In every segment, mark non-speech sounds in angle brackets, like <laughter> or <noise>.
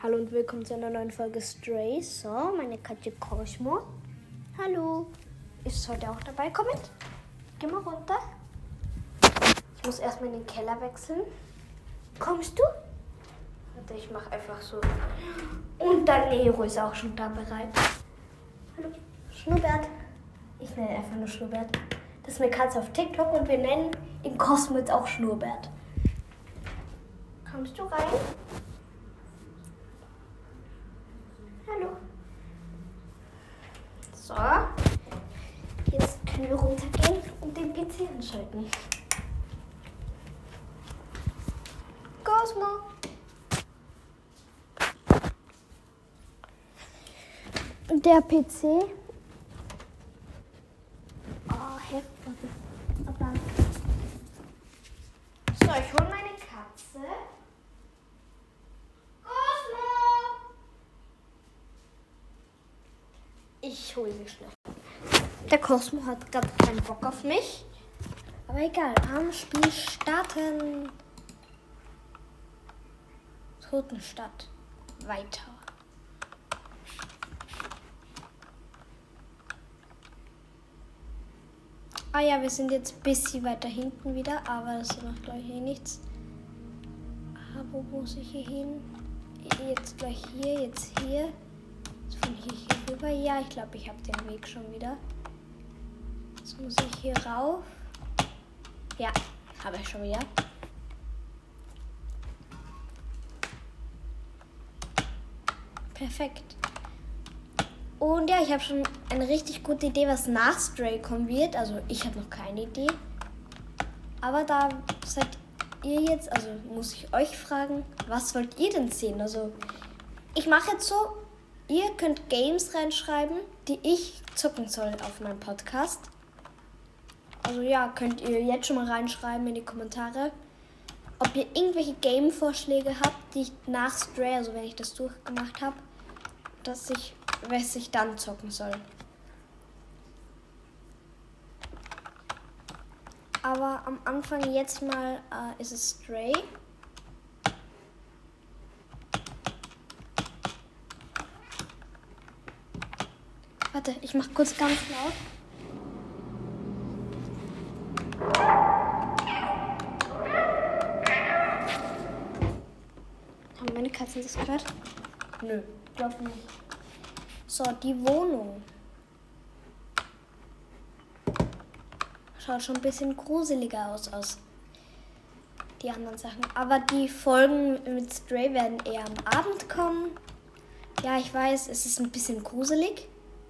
Hallo und willkommen zu einer neuen Folge Stray. So, meine Katze Cosmo. Hallo. Ist heute auch dabei? Komm mit. Geh mal runter. Ich muss erstmal in den Keller wechseln. Kommst du? Warte, ich mache einfach so. Und dann Nero ist auch schon da bereit. Hallo. Schnurrbert. Ich nenne einfach nur Schnurrbert. Das ist eine Katze auf TikTok und wir nennen ihn Cosmo jetzt auch Schnurrbert. Kommst du rein? Hallo. So. Wir runtergehen und den PC anschalten. Cosmo. Der PC. Oh, heftig. Aber. So, ich hole meine Katze. Cosmo! Ich hole sie schnell. Der Cosmo hat gerade keinen Bock auf mich. Aber egal, am Spiel starten. Totenstadt. Weiter. Ah ja, wir sind jetzt ein bisschen weiter hinten wieder, aber das macht gleich eh nichts. Ah, wo muss ich hier hin? Jetzt gleich hier, jetzt hier. Jetzt von hier, hier rüber. Ja, ich glaube, ich habe den Weg schon wieder. Muss ich hier rauf. Ja, habe ich schon wieder. Perfekt. Und ja, ich habe schon eine richtig gute Idee, was nach Stray kommen wird. Also ich habe noch keine Idee. Aber da seid ihr jetzt, also muss ich euch fragen, was wollt ihr denn sehen? Also ich mache jetzt so, ihr könnt Games reinschreiben, die ich zocken soll auf meinem Podcast. Also ja, könnt ihr jetzt schon mal reinschreiben in die Kommentare, ob ihr irgendwelche Game-Vorschläge habt, die ich nach Stray, also wenn ich das durchgemacht habe, dass ich, was ich dann zocken soll. Aber am Anfang jetzt mal äh, ist es Stray. Warte, ich mach kurz ganz laut. Meine Katzen das gehört? Nö, glaub nicht. So, die Wohnung. Schaut schon ein bisschen gruseliger aus als die anderen Sachen. Aber die Folgen mit Stray werden eher am Abend kommen. Ja, ich weiß, es ist ein bisschen gruselig.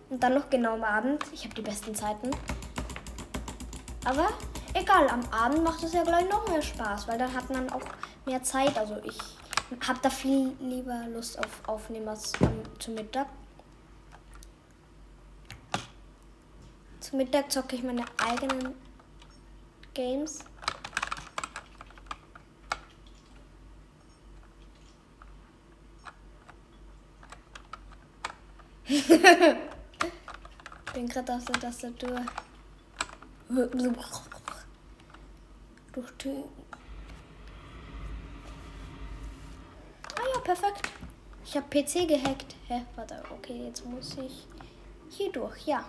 Und dann noch genau am Abend. Ich habe die besten Zeiten. Aber egal, am Abend macht es ja gleich noch mehr Spaß, weil dann hat man auch mehr Zeit. Also ich habe da viel lieber Lust auf Aufnehmen als um, zu Mittag. Zu Mittag zocke ich meine eigenen Games. <laughs> Bin gerade auf der Tastatur. <laughs> Durch die. Ah ja, perfekt. Ich habe PC gehackt. Hä? Warte, okay, jetzt muss ich hier durch, ja.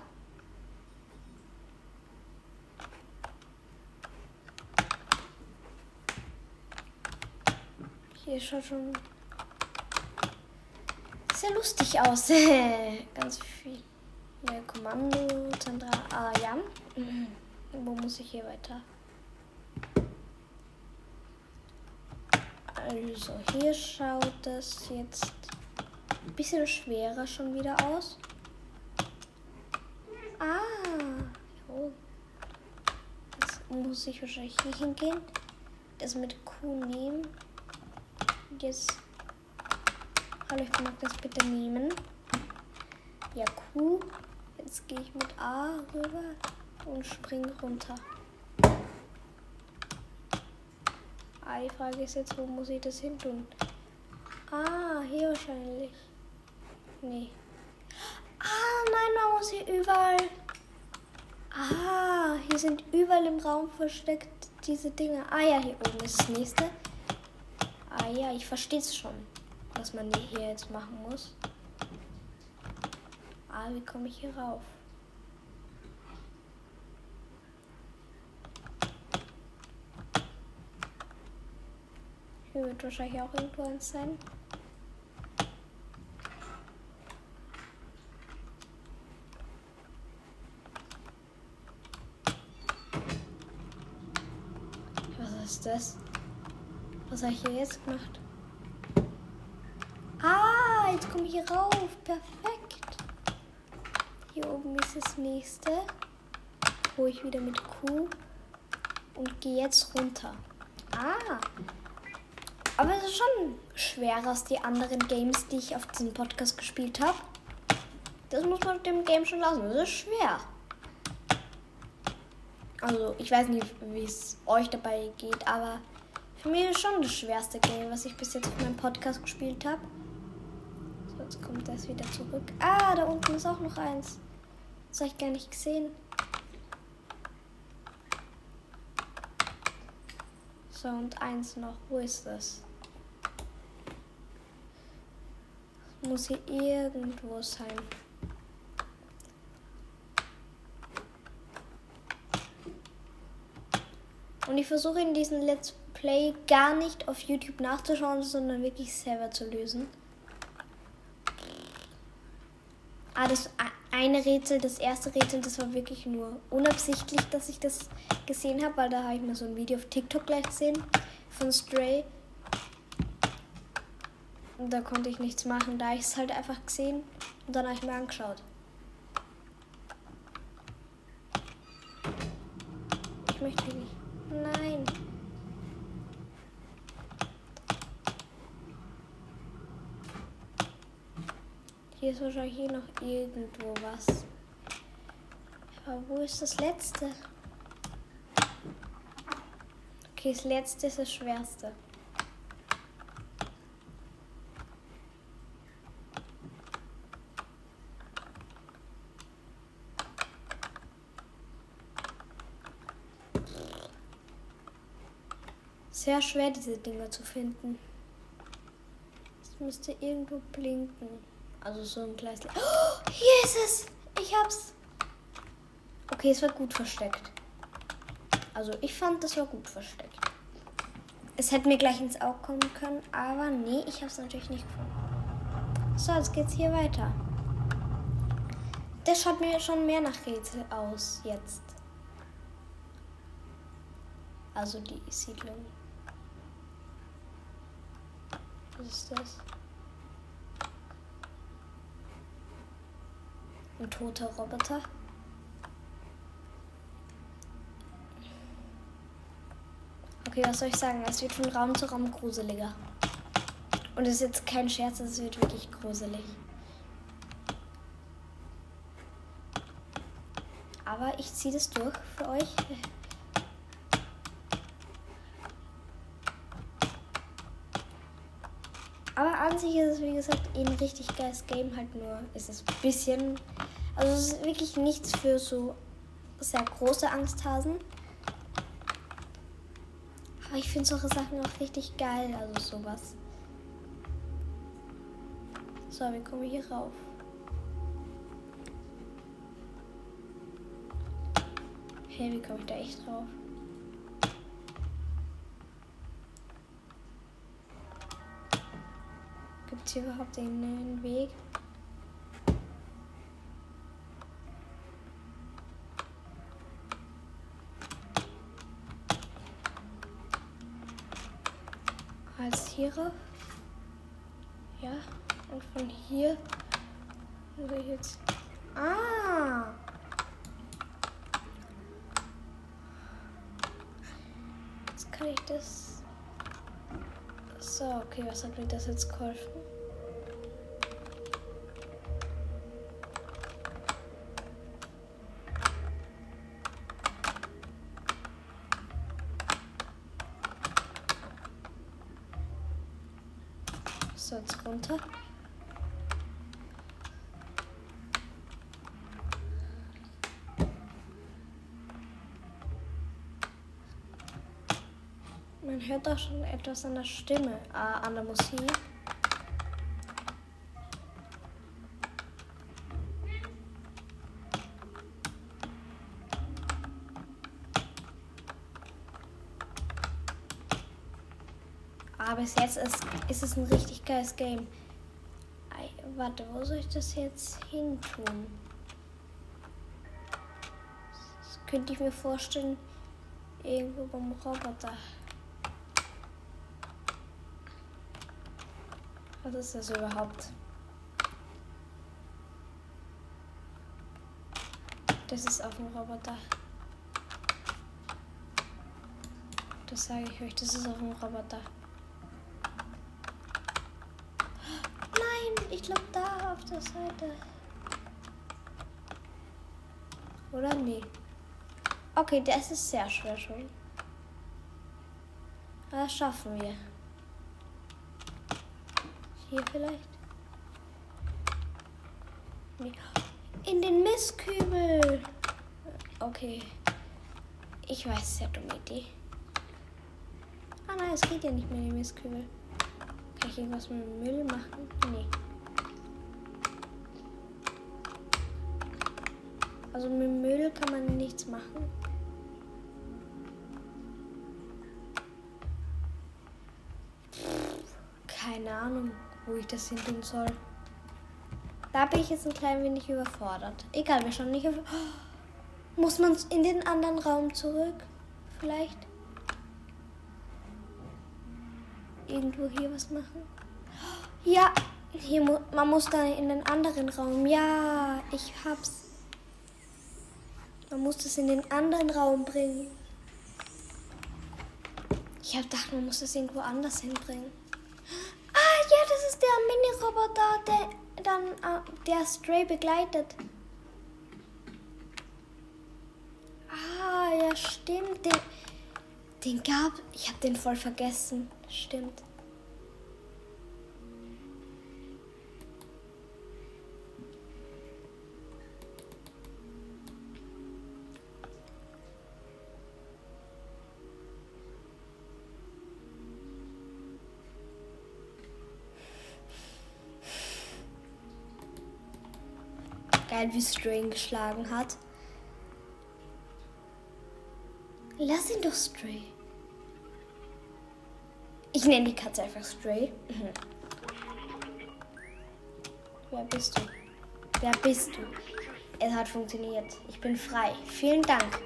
Hier schaut schon sehr lustig aus. <laughs> Ganz viel. Ja, Kommando, Zentral. Ah, ja. <clears throat> Wo muss ich hier weiter? Also, hier schaut es jetzt ein bisschen schwerer schon wieder aus. Ah, jo. Jetzt muss ich wahrscheinlich hier hingehen. Das mit Q nehmen. Jetzt. Hallo, ich mag das bitte nehmen. Ja, Q. Jetzt gehe ich mit A rüber und springe runter. Ah, die Frage ist jetzt, wo muss ich das hin tun? Ah, hier wahrscheinlich. Nee. Ah, nein, man muss hier überall. Ah, hier sind überall im Raum versteckt diese Dinge. Ah ja, hier oben ist das nächste. Ah ja, ich verstehe es schon. was man hier jetzt machen muss. Ah, wie komme ich hier rauf? Hier wird wahrscheinlich auch irgendwo eins sein. Was ist das? Was habe ich hier jetzt gemacht? Ah, jetzt komme ich hier rauf. Perfekt. Hier oben ist das nächste. Hole ich wieder mit Q und gehe jetzt runter. Ah. Aber es ist schon schwerer als die anderen Games, die ich auf diesem Podcast gespielt habe. Das muss man dem Game schon lassen. Das ist schwer. Also, ich weiß nicht, wie es euch dabei geht, aber für mich ist schon das schwerste Game, was ich bis jetzt auf meinem Podcast gespielt habe. So, jetzt kommt das wieder zurück. Ah, da unten ist auch noch eins. Das habe ich gar nicht gesehen. So, und eins noch. Wo ist das? das muss hier irgendwo sein. Und ich versuche in diesem Let's Play gar nicht auf YouTube nachzuschauen, sondern wirklich selber zu lösen. Ah, das eine Rätsel, das erste Rätsel, das war wirklich nur unabsichtlich, dass ich das gesehen habe, weil da habe ich mir so ein Video auf TikTok gleich gesehen von Stray. Und da konnte ich nichts machen, da ich es halt einfach gesehen und dann habe ich mir angeschaut. Ich möchte nicht. Nein. Hier ist wahrscheinlich hier noch irgendwo was. Aber wo ist das letzte? Okay, das letzte ist das schwerste. Sehr schwer, diese Dinger zu finden. Es müsste irgendwo blinken. Also so ein kleines. Oh, hier ist es! Ich hab's! Okay, es war gut versteckt. Also ich fand, das war gut versteckt. Es hätte mir gleich ins Auge kommen können, aber nee, ich hab's natürlich nicht gefunden. So, jetzt geht's hier weiter. Das schaut mir schon mehr nach Rätsel aus jetzt. Also die Siedlung. Was ist das? Ein toter Roboter. Okay, was soll ich sagen? Es wird von Raum zu Raum gruseliger. Und es ist jetzt kein Scherz, es wird wirklich gruselig. Aber ich ziehe das durch für euch. <laughs> Aber an sich ist es, wie gesagt, eh ein richtig geiles Game. Halt nur ist es ein bisschen also es ist wirklich nichts für so sehr große Angsthasen. Aber ich finde solche Sachen auch richtig geil, also sowas. So, wie komme ich hier rauf? Hey, wie komme ich da echt drauf? Gibt es hier überhaupt einen Weg? Tiere. Ja, und von hier ich jetzt. Ah! Jetzt kann ich das. So, okay, was hat mir das jetzt geholfen? So, jetzt runter. Man hört auch schon etwas an der Stimme, äh, an der Musik. Bis jetzt ist, ist es ein richtig geiles Game. Ei, warte, wo soll ich das jetzt hin tun? Das könnte ich mir vorstellen, irgendwo beim Roboter. Was ist das überhaupt? Das ist auf dem Roboter. Das sage ich euch, das ist auf dem Roboter. Nein, ich glaube da auf der Seite. Oder nee? Okay, das ist sehr schwer schon. Das schaffen wir. Hier vielleicht? Nee. In den Mistkübel. Okay. Ich weiß, sehr dumme Idee. Ah nein, es geht ja nicht mehr in den Mistkübel. Kann ich irgendwas mit dem Müll machen? Nee. Also mit Müll kann man nichts machen. Keine Ahnung, wo ich das hin tun soll. Da bin ich jetzt ein klein wenig überfordert. Egal, wir schauen nicht auf. Muss man in den anderen Raum zurück? Vielleicht? Irgendwo hier was machen? Ja, hier mu man muss da in den anderen Raum. Ja, ich hab's. Man muss das in den anderen Raum bringen. Ich hab gedacht, man muss das irgendwo anders hinbringen. Ah, ja, das ist der Mini-Roboter, der dann äh, der Stray begleitet. Ah, ja, stimmt. Den, den gab. Ich habe den voll vergessen. Stimmt. Wie Stray geschlagen hat. Lass ihn doch Stray. Ich nenne die Katze einfach Stray. Mhm. Wer bist du? Wer bist du? Es hat funktioniert. Ich bin frei. Vielen Dank.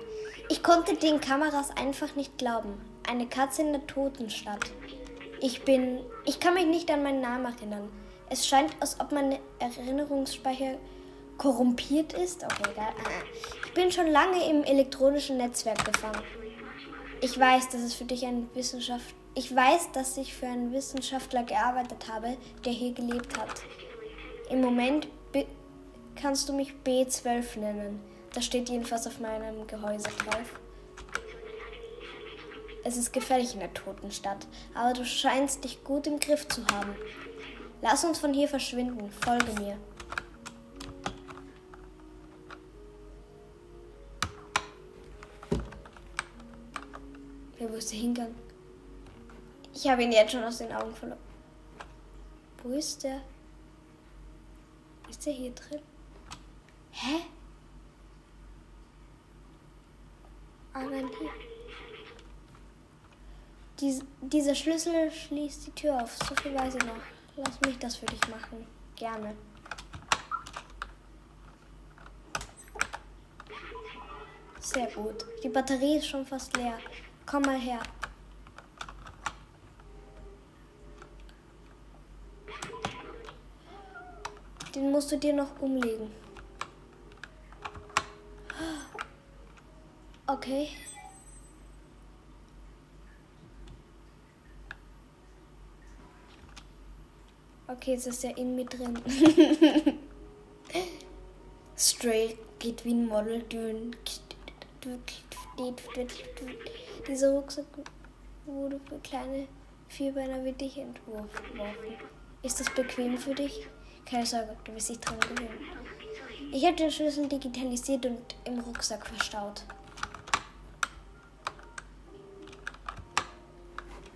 Ich konnte den Kameras einfach nicht glauben. Eine Katze in der Totenstadt. Ich bin. Ich kann mich nicht an meinen Namen erinnern. Es scheint, als ob mein Erinnerungsspeicher korrumpiert ist? Okay, egal. Ich bin schon lange im elektronischen Netzwerk gefangen. Ich weiß, dass es für dich ein Wissenschaft. Ich weiß, dass ich für einen Wissenschaftler gearbeitet habe, der hier gelebt hat. Im Moment kannst du mich B12 nennen. Das steht jedenfalls auf meinem Gehäuse drauf. Es ist gefährlich in der Totenstadt, aber du scheinst dich gut im Griff zu haben. Lass uns von hier verschwinden. Folge mir. Ja, wo ist der hingegangen? Ich habe ihn jetzt schon aus den Augen verloren. Wo ist der? Ist der hier drin? Hä? Ah nein, hier. Dies, dieser Schlüssel schließt die Tür auf. So viel weiß ich noch. Lass mich das für dich machen. Gerne. Sehr gut. Die Batterie ist schon fast leer. Komm mal her. Den musst du dir noch umlegen. Okay. Okay, jetzt ist er in mir drin. Straight geht wie ein Model. Dieser Rucksack wurde für kleine Vierbeiner wie dich entworfen. Ist das bequem für dich? Keine Sorge, du wirst dich dran gewöhnen. Ich habe den Schlüssel digitalisiert und im Rucksack verstaut.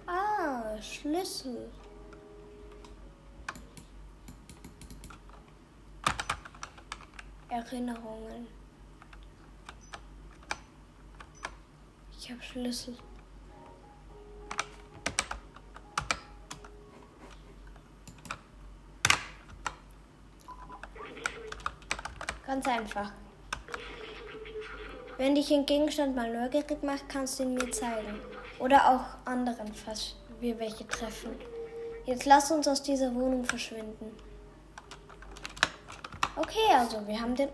Ah, Schlüssel. Erinnerungen. Ich habe Schlüssel. Ganz einfach. Wenn dich ein Gegenstand mal neugierig macht, kannst du ihn mir zeigen. Oder auch anderen, falls wir welche treffen. Jetzt lass uns aus dieser Wohnung verschwinden. Okay, also wir haben den.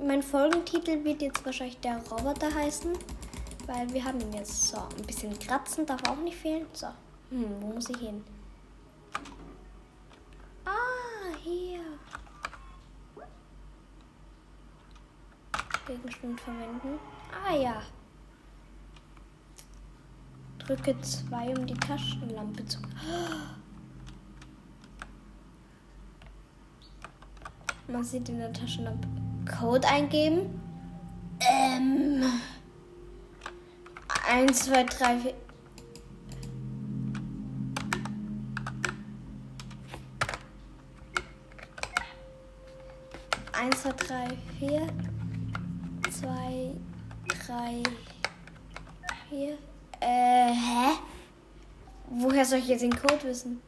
Mein Folgentitel wird jetzt wahrscheinlich der Roboter heißen weil wir haben ihn jetzt. So, ein bisschen kratzen darf auch nicht fehlen. So, hm, wo muss ich hin? Ah, hier. Gegenstand verwenden. Ah ja. Drücke 2, um die Taschenlampe zu. <gasps> Man sieht in der Taschenlampe Code eingeben. Ähm. 1, 2, 3, 4. Eins, zwei, drei, vier, zwei, drei, vier. Äh, hä? Woher soll ich jetzt den Code wissen?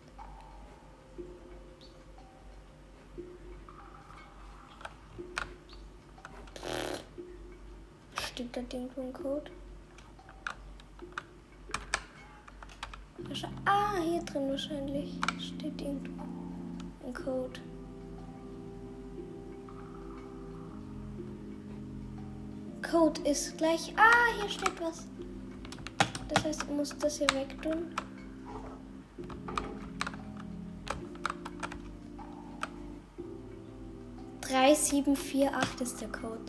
Steht da irgendwo ein Code? Ah, hier drin wahrscheinlich steht irgendwo ein Code. Code ist gleich. Ah, hier steht was. Das heißt, ich muss das hier weg tun. Drei sieben vier acht ist der Code.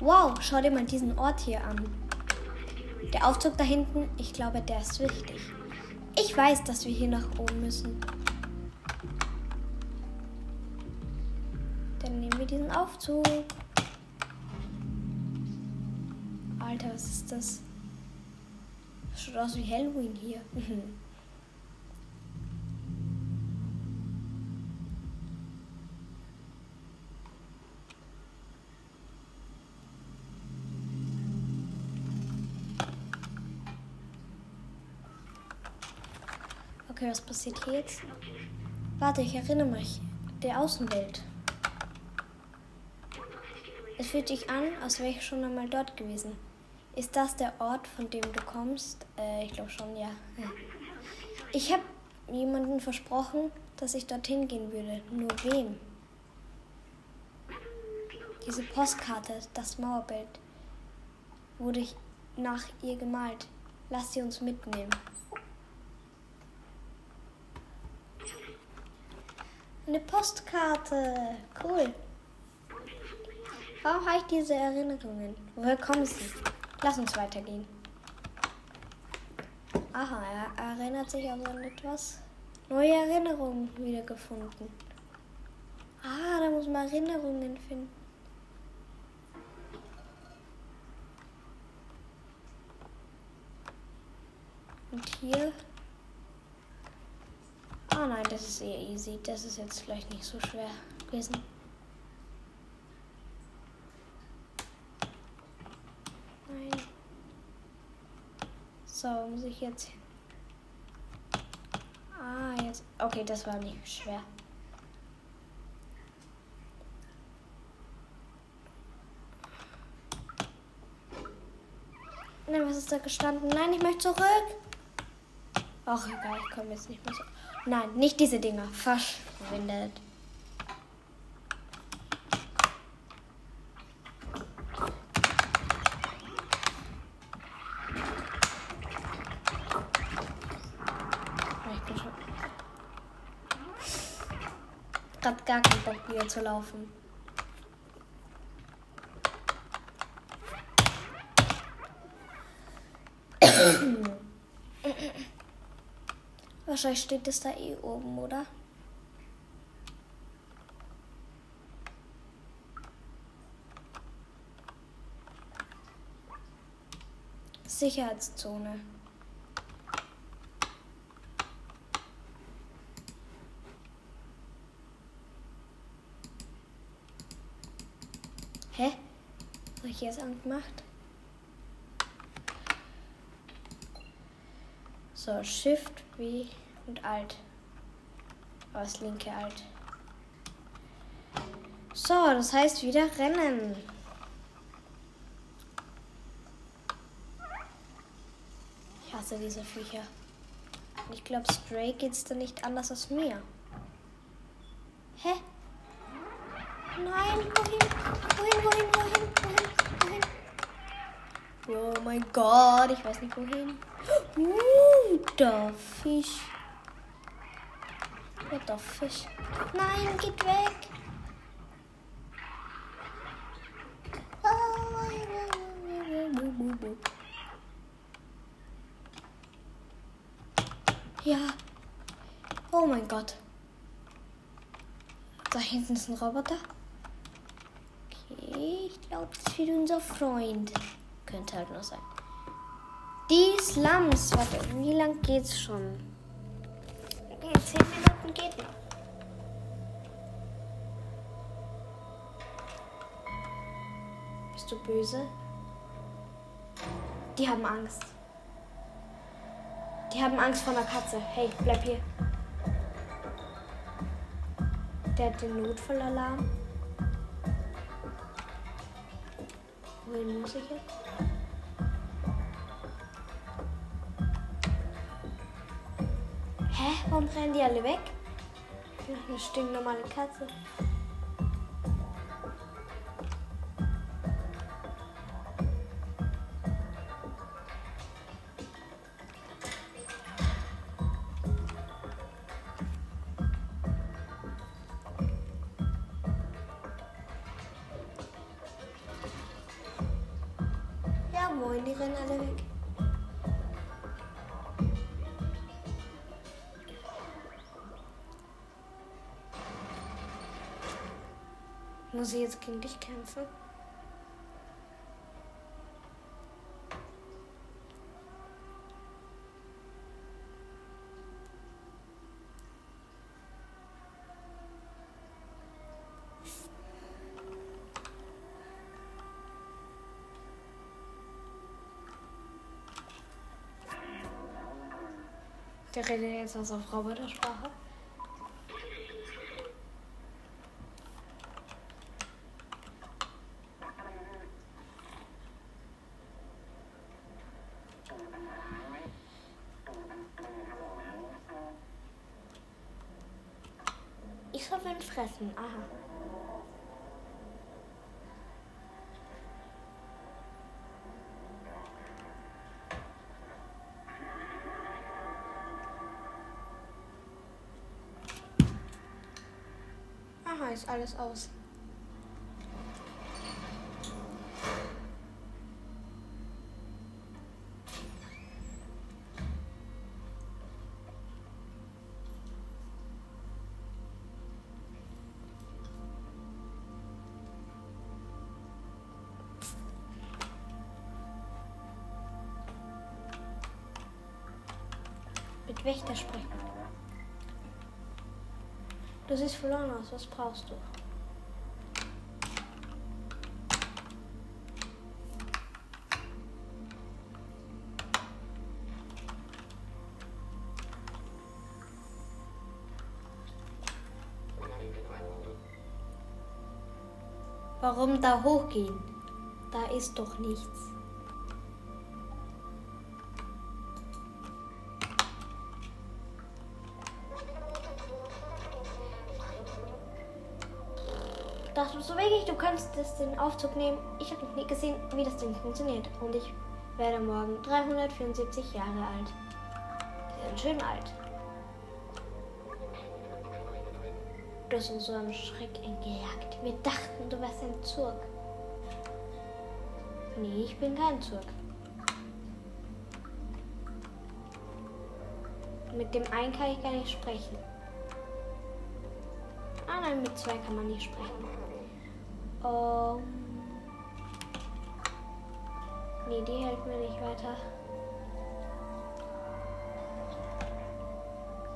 Wow, schau dir mal diesen Ort hier an. Der Aufzug da hinten, ich glaube, der ist wichtig. Ich weiß, dass wir hier nach oben müssen. Dann nehmen wir diesen Aufzug. Alter, was ist das? Schaut aus wie Halloween hier. <laughs> Okay, was passiert hier jetzt? Warte, ich erinnere mich. Der Außenwelt. Es fühlt sich an, als wäre ich schon einmal dort gewesen. Ist das der Ort, von dem du kommst? Äh, ich glaube schon, ja. Ich habe jemandem versprochen, dass ich dorthin gehen würde. Nur wem? Diese Postkarte, das Mauerbild, wurde nach ihr gemalt. Lass sie uns mitnehmen. Eine Postkarte. Cool. Warum habe ich diese Erinnerungen? Woher kommen sie? Lass uns weitergehen. Aha, er erinnert sich also an etwas. Neue Erinnerungen wiedergefunden. Ah, da muss man Erinnerungen finden. Und hier Ah nein, das ist eher easy. Das ist jetzt vielleicht nicht so schwer gewesen. Nein. So, muss ich jetzt. Ah, jetzt. Okay, das war nicht schwer. Nein, was ist da gestanden? Nein, ich möchte zurück. Ach, egal, ich komme jetzt nicht mehr so. Nein, nicht diese Dinger. Verschwindet. Ich bin schon. Grad gar keinen Bock, hier zu laufen. Wahrscheinlich steht es da eh oben, oder? Sicherheitszone. Hä? Habe ich jetzt angemacht? So, Shift, W und Alt. Was linke Alt. So, das heißt wieder rennen. Ich hasse diese Viecher. Ich glaube, Stray geht's da nicht anders als mir. Hä? Nein, wohin? Wohin, wohin, wohin, wohin, wohin? Oh mein Gott, ich weiß nicht wohin. <gasps> Uh, der Fisch. Ja, der Fisch. Nein, geht weg. Ja. Oh mein Gott. Da hinten ist ein Roboter. Okay, ich glaube, das ist wieder unser Freund. Könnte halt nur sein. Die Slums. Warte, wie lang geht's schon? Okay, zehn Minuten geht noch. Bist du böse? Die haben Angst. Die haben Angst vor einer Katze. Hey, bleib hier. Der hat den Notfallalarm. Wohin muss ich jetzt? Rennen die alle weg? Doch eine stinknormale Katze. Ja, moin, die rennen alle weg. Muss ich jetzt gegen dich kämpfen? Der redet jetzt was auf Robotersprache. Ihn fressen. Aha. Aha, ist alles aus. Du siehst verloren aus. Was brauchst du? Warum da hochgehen? Da ist doch nichts. Dachtest du wirklich, du kannst das den Aufzug nehmen? Ich habe noch nie gesehen, wie das Ding funktioniert. Und ich werde morgen 374 Jahre alt. Sind schön alt. Du hast uns so einen Schreck eingejagt. Wir dachten, du wärst ein Zurg. Nee, ich bin kein Zurg. Mit dem einen kann ich gar nicht sprechen. Ah nein, mit zwei kann man nicht sprechen. Ähm, Nee, die hält mir nicht weiter.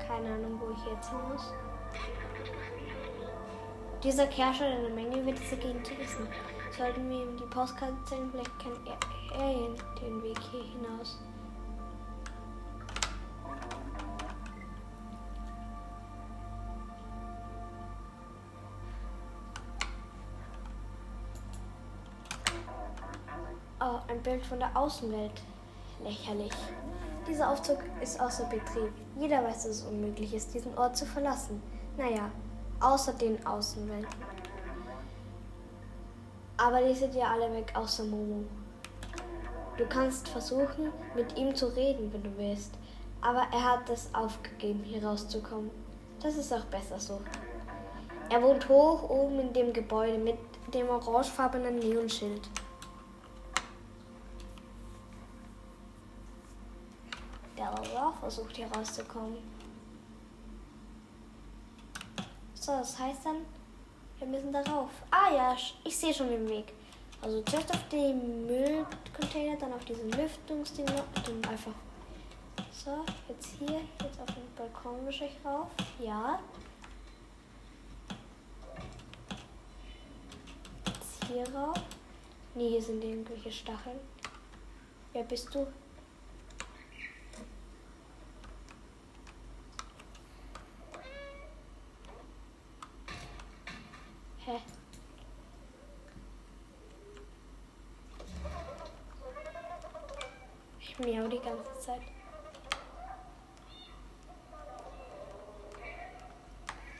Keine Ahnung, wo ich jetzt hin muss. Dieser Kerl hat eine Menge Witze gegen Touristen. Sollten wir ihm die Postkarte zeigen, vielleicht kennt er, er den Weg hier hinaus. Bild von der Außenwelt. Lächerlich. Dieser Aufzug ist außer Betrieb. Jeder weiß, dass es unmöglich ist, diesen Ort zu verlassen. Naja, außer den Außenwelten. Aber die sind ja alle weg, außer Momo. Du kannst versuchen, mit ihm zu reden, wenn du willst. Aber er hat es aufgegeben, hier rauszukommen. Das ist auch besser so. Er wohnt hoch oben in dem Gebäude mit dem orangefarbenen Neonschild. Auch versucht hier rauszukommen. So, das heißt dann, wir müssen darauf. Ah ja, ich sehe schon den Weg. Also zuerst auf den Müllcontainer, dann auf diesen Lüftungsding und dann einfach. So, jetzt hier, jetzt auf den Balkon wische ich rauf. Ja. Jetzt hier rauf. Nee, hier sind irgendwelche Stacheln. Wer bist du? Hä? Ich miau die ganze Zeit.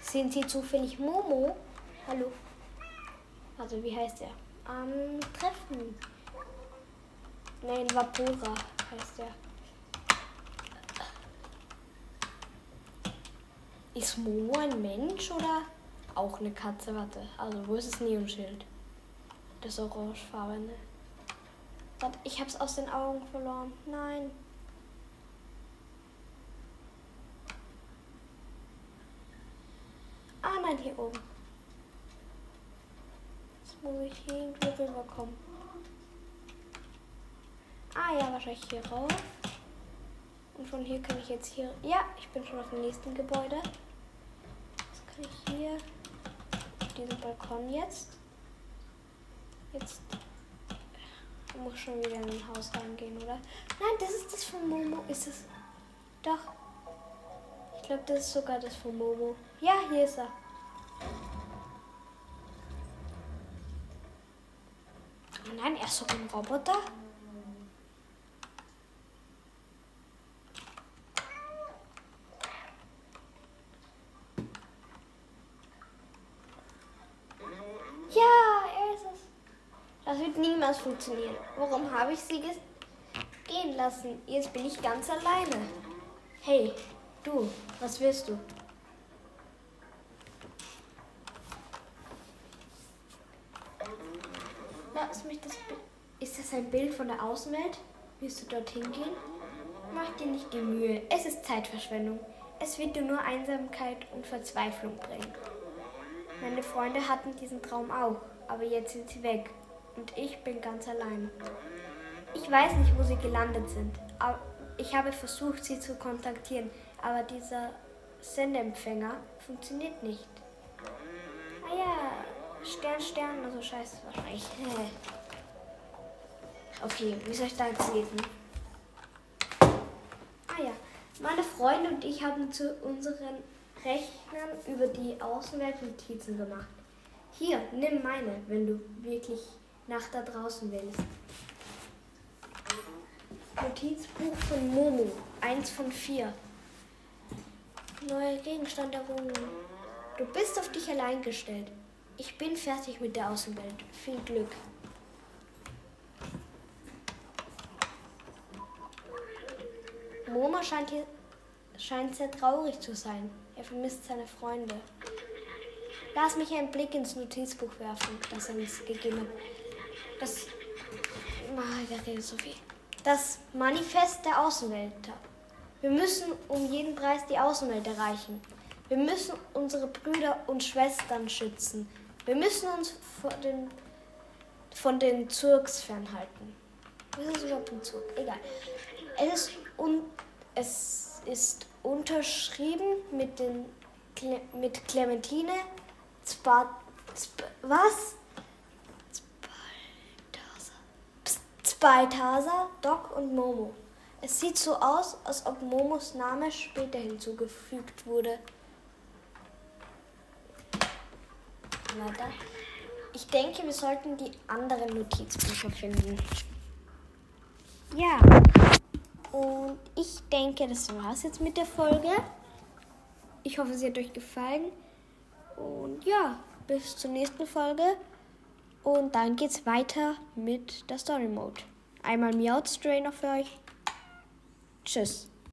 Sind Sie zufällig Momo? Hallo. Also wie heißt er? Am Treffen. Nein, Vapora heißt er. Ist Momo ein Mensch oder? Auch eine Katze, warte. Also, wo ist das Neonschild? Das orangefarbene. Warte, ich hab's aus den Augen verloren. Nein. Nein, hier oben. Jetzt muss ich hier irgendwie rüberkommen. Ah ja, wahrscheinlich hier rauf. Und von hier kann ich jetzt hier. Ja, ich bin schon auf dem nächsten Gebäude. Jetzt kann ich hier diesen Balkon jetzt. Jetzt muss schon wieder in ein Haus reingehen, oder? Nein, das ist das von Momo. Ist es? Doch. Ich glaube, das ist sogar das von Momo. Ja, hier ist er. Nein, er ist sogar ein Roboter. Das wird niemals funktionieren. Warum habe ich sie gehen lassen? Jetzt bin ich ganz alleine. Hey, du, was willst du? Lass mich das Ist das ein Bild von der Außenwelt? Willst du dorthin gehen? Mach dir nicht die Mühe. Es ist Zeitverschwendung. Es wird dir nur Einsamkeit und Verzweiflung bringen. Meine Freunde hatten diesen Traum auch, aber jetzt sind sie weg und ich bin ganz allein. Ich weiß nicht, wo sie gelandet sind. Aber ich habe versucht, sie zu kontaktieren, aber dieser Sendeempfänger funktioniert nicht. Ah ja, Stern, Stern, also scheiße wahrscheinlich. <laughs> Okay, wie soll ich da jetzt lesen? Ah ja, meine Freunde und ich haben zu unseren Rechnern über die Außenwelt Notizen gemacht. Hier, nimm meine, wenn du wirklich nach da draußen willst. Notizbuch von Momo, eins von vier. Neuer Gegenstand der Wohnung. Du bist auf dich allein gestellt. Ich bin fertig mit der Außenwelt. Viel Glück. Momo scheint, hier, scheint sehr traurig zu sein. Er vermisst seine Freunde. Lass mich einen Blick ins Notizbuch werfen, das er uns gegeben hat. Das. ich so viel. Das Manifest der Außenwelt. Wir müssen um jeden Preis die Außenwelt erreichen. Wir müssen unsere Brüder und Schwestern schützen. Wir müssen uns von den, von den Zurks fernhalten. Was ist überhaupt ein Zug? Egal. Es ist, un es ist unterschrieben mit, den Cle mit Clementine, Spa Sp was? Balthasar, Doc und Momo. Es sieht so aus, als ob Momos Name später hinzugefügt wurde. Weiter. Ich denke, wir sollten die anderen Notizbücher finden. Ja. Und ich denke, das war's jetzt mit der Folge. Ich hoffe, sie hat euch gefallen. Und ja, bis zur nächsten Folge. Und dann geht's weiter mit der Story Mode. Einmal Meowth Stray noch für euch. Tschüss.